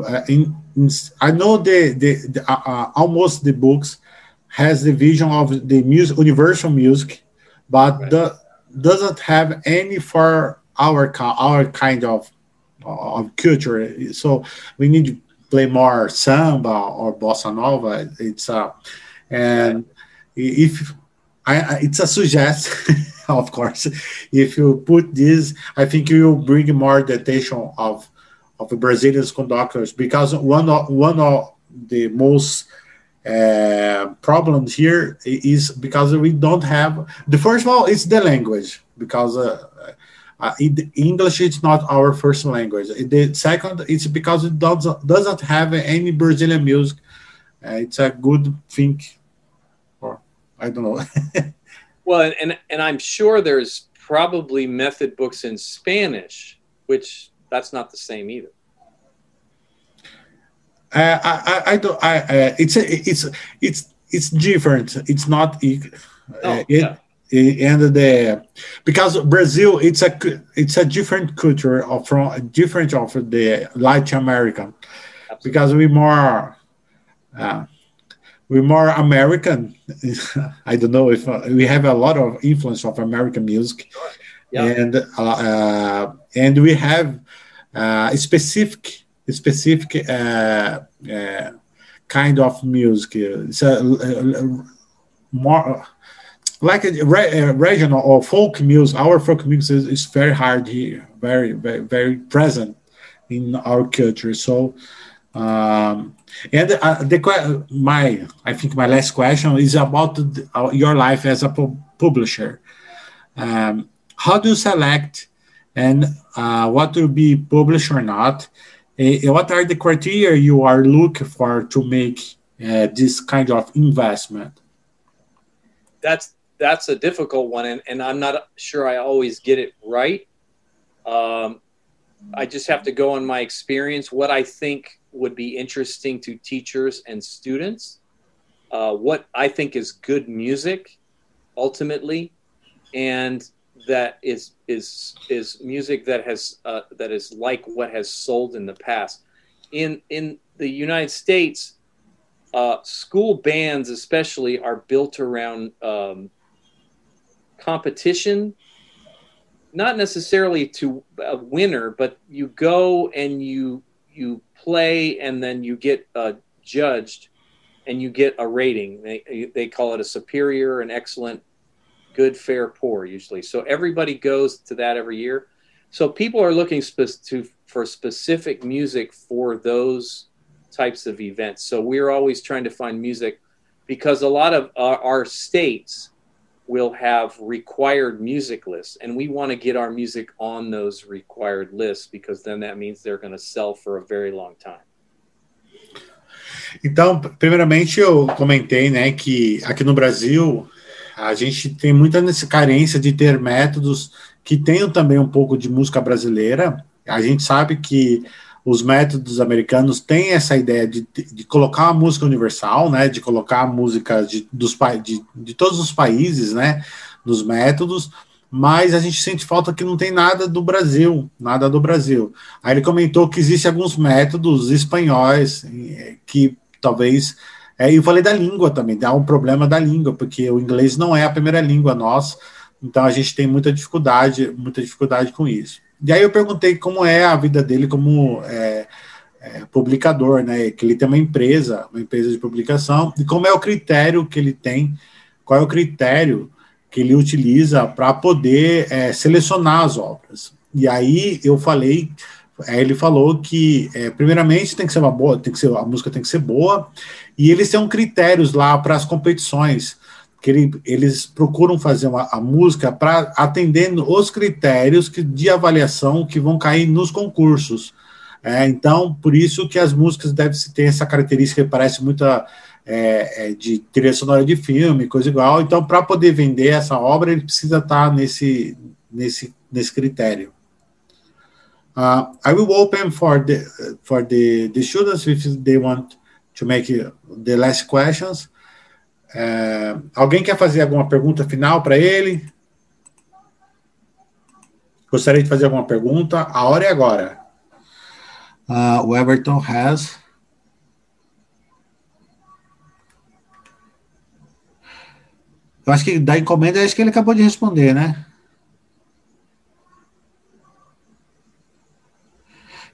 uh, in, in, I know the the, the uh, uh, almost the books has the vision of the music universal music, but right. the, doesn't have any for our our kind of of culture. So we need to play more samba or bossa nova. It's uh, and if I, it's a suggestion, [LAUGHS] [LAUGHS] of course. If you put this, I think you will bring more the attention of of Brazilian conductors because one of one of the most uh, problems here is because we don't have the first all it's the language because uh, uh, English is not our first language. The second it's because it doesn't doesn't have any Brazilian music. Uh, it's a good thing, or I don't know. [LAUGHS] well, and and I'm sure there's probably method books in Spanish, which that's not the same either. Uh, I, I, I don't. I, uh, it's a, it's it's it's different. It's not. Uh, oh, it, yeah. and the because Brazil, it's a it's a different culture of from different of the Latin American, Absolutely. because we more. Uh, we're more American. [LAUGHS] I don't know if uh, we have a lot of influence of American music, yeah. and uh, and we have uh, specific specific uh, uh, kind of music. It's a, more like a, re, regional or folk music. Our folk music is, is, very hard here, very, very, very present in our culture. So, um, and uh, the my I think my last question is about the, uh, your life as a pu publisher. Um, how do you select and uh, what will be published or not? What are the criteria you are looking for to make uh, this kind of investment? That's that's a difficult one, and, and I'm not sure I always get it right. Um, I just have to go on my experience, what I think would be interesting to teachers and students, uh, what I think is good music, ultimately, and that is is is music that has uh, that is like what has sold in the past. In in the United States, uh, school bands especially are built around um, competition, not necessarily to a winner, but you go and you you play and then you get uh, judged and you get a rating. They they call it a superior, an excellent, good, fair, poor usually. So everybody goes to that every year. So people are looking spe- to for specific music for those types of events. So we're always trying to find music because a lot of our, our states will have required music lists and we want to get our music on those required lists because then that means they're going to sell for a very long time. Então, primeiramente eu comentei, né, que aqui no Brasil a gente tem muita nessa carência de ter métodos que tenham também um pouco de música brasileira. A gente sabe que os métodos americanos têm essa ideia de, de colocar uma música universal, né, de colocar música de, dos, de, de todos os países, né, nos métodos, mas a gente sente falta que não tem nada do Brasil, nada do Brasil. Aí ele comentou que existem alguns métodos espanhóis eh, que talvez é, eu falei da língua também, dá um problema da língua, porque o inglês não é a primeira língua nossa, então a gente tem muita dificuldade, muita dificuldade com isso. E aí eu perguntei como é a vida dele como é, é, publicador, né? Que ele tem uma empresa, uma empresa de publicação, e como é o critério que ele tem, qual é o critério que ele utiliza para poder é, selecionar as obras. E aí eu falei ele falou que, é, primeiramente, tem que ser uma boa, tem que ser, a música tem que ser boa, e eles têm critérios lá para as competições, que ele, eles procuram fazer uma, a música para atendendo os critérios que, de avaliação que vão cair nos concursos. É, então, por isso que as músicas devem ter essa característica que parece muito é, é, de trilha sonora de filme, coisa igual. Então, para poder vender essa obra, ele precisa estar tá nesse, nesse, nesse critério. Uh, I will open for the for the, the students if they want to make the last questions. Uh, alguém quer fazer alguma pergunta final para ele? Gostaria de fazer alguma pergunta? A hora é agora. Uh, o Everton has. Eu acho que da encomenda, acho que ele acabou de responder, né?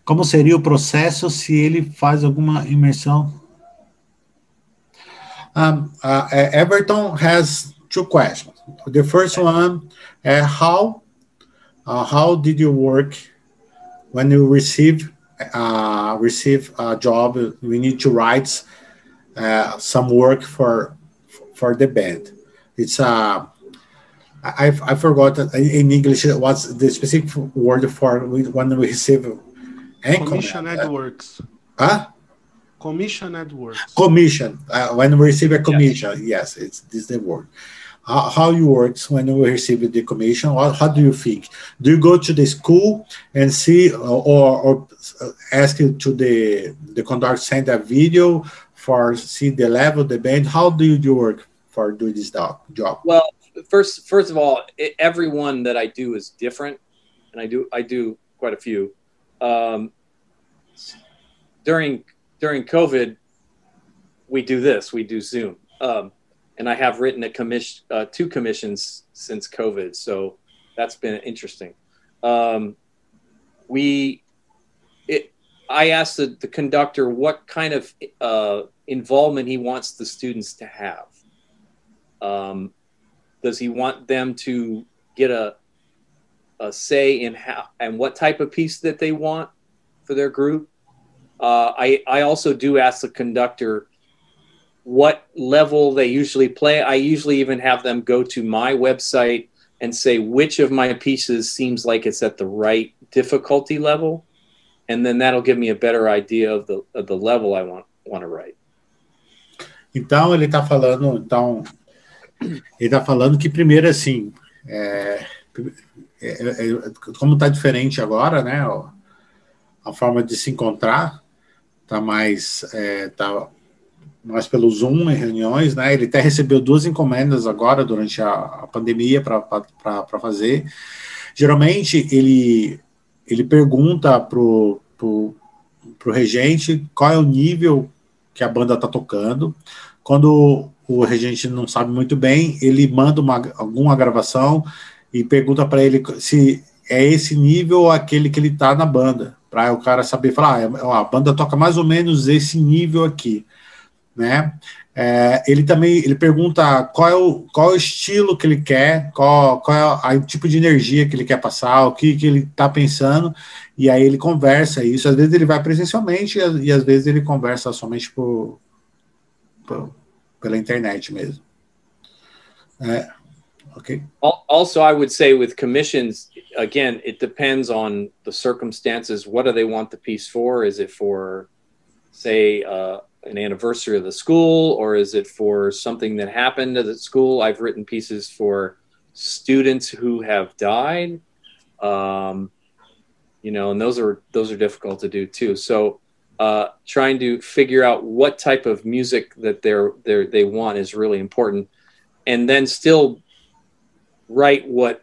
Como seria o processo se ele faz alguma imersão? Um, uh, Everton has two questions. The first one, uh, how uh, how did you work when you receive uh, receive a job? We need to write uh, some work for for the band. It's a uh, I I forgot in English what's the specific word for when we receive Commissioned works. Huh? Commissioned work. Commission. Uh, when we receive a commission, yes, yes it's this the word. How, how you works when we receive the commission? How, how do you think? Do you go to the school and see, or, or ask you to the the conductor send a video for see the level, the band? How do you work for doing this job? Well, first, first of all, everyone that I do is different, and I do I do quite a few um, during during COVID, we do this. We do Zoom, um, and I have written a commission, uh, two commissions since COVID, so that's been interesting. Um, we, it, I asked the, the, conductor what kind of uh, involvement he wants the students to have. Um, does he want them to get a a say in how and what type of piece that they want for their group. Uh, I I also do ask the conductor what level they usually play. I usually even have them go to my website and say which of my pieces seems like it's at the right difficulty level, and then that'll give me a better idea of the of the level I want want to write. Então ele está falando, então ele está falando que primeiro assim, é, é, é, como está diferente agora, né? A forma de se encontrar tá mais é, tá mais pelo Zoom em reuniões, né? Ele até recebeu duas encomendas agora durante a, a pandemia para fazer. Geralmente ele ele pergunta pro, pro, pro regente qual é o nível que a banda está tocando. Quando o regente não sabe muito bem, ele manda uma, alguma gravação e pergunta para ele se é esse nível ou aquele que ele tá na banda, para o cara saber falar, ah, a banda toca mais ou menos esse nível aqui, né? É, ele também ele pergunta qual é o qual é o estilo que ele quer, qual, qual é o tipo de energia que ele quer passar, o que, que ele está pensando, e aí ele conversa isso. Às vezes ele vai presencialmente e, e às vezes ele conversa somente por, por pela internet mesmo. É. Okay. Also, I would say with commissions, again, it depends on the circumstances. What do they want the piece for? Is it for, say, uh, an anniversary of the school, or is it for something that happened at the school? I've written pieces for students who have died. Um, you know, and those are those are difficult to do too. So, uh, trying to figure out what type of music that they're, they're they want is really important, and then still write what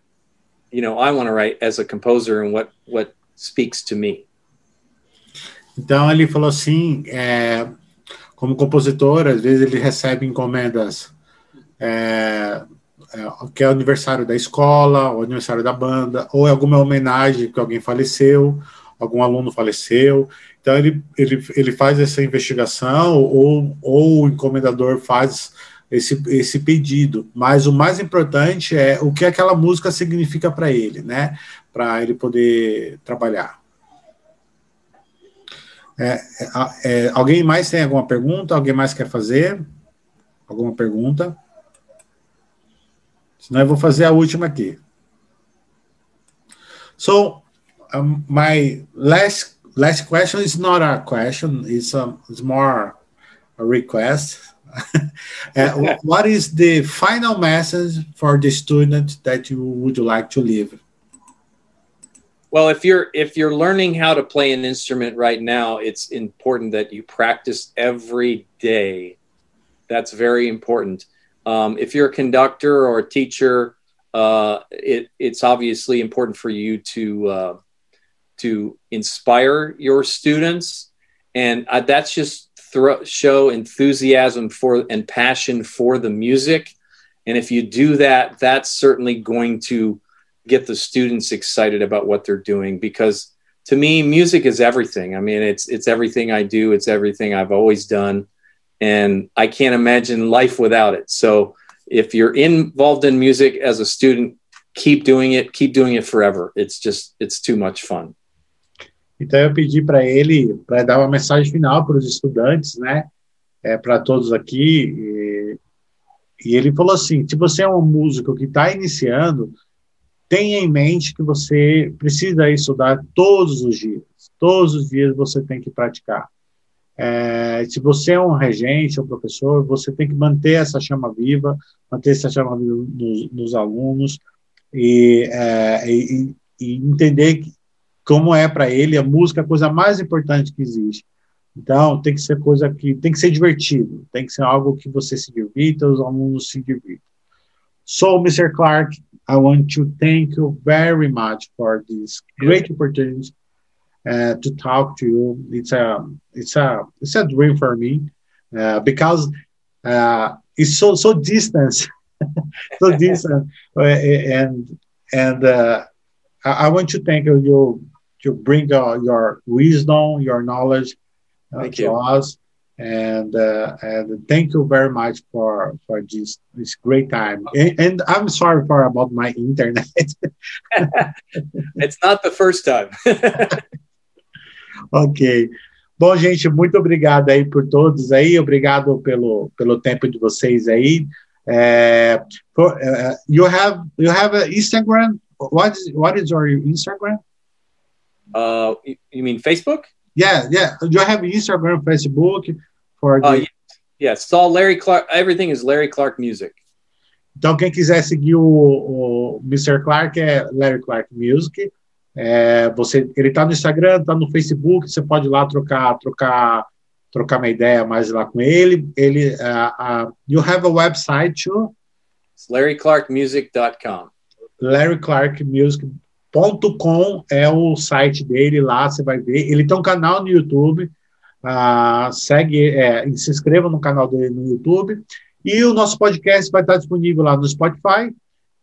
you know I want to write as a composer and what what speaks to me. Então ele falou assim, é, como compositor, às vezes ele recebe encomendas é, é, que é o aniversário da escola, o aniversário da banda, ou é alguma homenagem que alguém faleceu, algum aluno faleceu. Então ele, ele, ele faz essa investigação, ou, ou o encomendador faz esse, esse pedido. Mas o mais importante é o que aquela música significa para ele, né? Para ele poder trabalhar. É, é, é, alguém mais tem alguma pergunta? Alguém mais quer fazer? Alguma pergunta? Senão eu vou fazer a última aqui. So, um, my last last question is not a question; it's a it's more a request. [LAUGHS] uh, what is the final message for the student that you would like to leave? Well, if you're if you're learning how to play an instrument right now, it's important that you practice every day. That's very important. Um, if you're a conductor or a teacher, uh, it, it's obviously important for you to uh, to inspire your students, and uh, that's just throw, show enthusiasm for and passion for the music. And if you do that, that's certainly going to get the students excited about what they're doing because to me music is everything. I mean it's it's everything i do. It's everything i've always done. And i can't imagine life without it. So if you're involved in music as a student keep doing it. Keep doing it forever. It's just it's too much fun Então eu pedi para ele para dar uma mensagem final para os estudantes, né? É, para todos aqui. E, e, ele falou assim: se você é um músico que está iniciando, tenha em mente que você precisa estudar todos os dias. Todos os dias você tem que praticar. É, se você é um regente, um professor, você tem que manter essa chama viva, manter essa chama viva nos, nos alunos e, é, e, e entender que como é para ele a música é a coisa mais importante que existe. Então, tem que ser coisa que tem que ser divertido, tem que ser algo que você se divirta, os alunos se divirtam. So, Mr. Clark, I want to thank you very much for this great opportunity uh, to talk to you. It's a it's a it's a dream for me uh, because uh, it's so so distant, [LAUGHS] so distant, [LAUGHS] and and uh, I, I want to thank you to bring uh, your wisdom, your knowledge uh, to you. us. And uh, and thank you very much for for this this great time. And, and I'm sorry for about my internet. [LAUGHS] it's not the first time. [LAUGHS] ok. Bom, gente, muito obrigado aí por todos aí. Obrigado pelo pelo tempo de vocês aí. Uh, for, uh, you have you have an Instagram. What is what is your Instagram? Uh, you mean Facebook? Yeah, yeah. Do you have Instagram, Facebook? For the... uh, yes. yes, it's all Larry Clark. Everything is Larry Clark Music. Então, quem quiser seguir o, o Mr. Clark é Larry Clark Music. É, você, ele está no Instagram, está no Facebook. Você pode ir lá trocar, trocar, trocar uma ideia mais lá com ele. Ele, uh, uh, you have a website too? It's LarryClarkMusic.com. LarryClarkMusic.com com é o site dele, lá você vai ver. Ele tem um canal no YouTube, uh, segue, é, se inscreva no canal dele no YouTube. E o nosso podcast vai estar disponível lá no Spotify,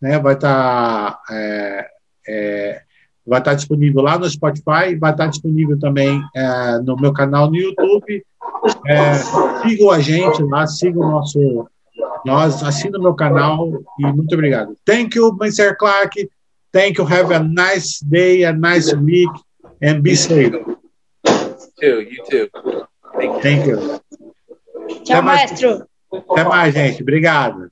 né? Vai estar, é, é, vai estar disponível lá no Spotify, vai estar disponível também é, no meu canal no YouTube. É, sigam a gente lá, sigam o nosso, nós, assina o meu canal e muito obrigado. Thank you, Mr. Clark. Thank you. Have a nice day, a nice week, and be safe. You too. You too. Thank you. Thank you. Tchau, Até maestro. Mais. Até mais, gente. Obrigado.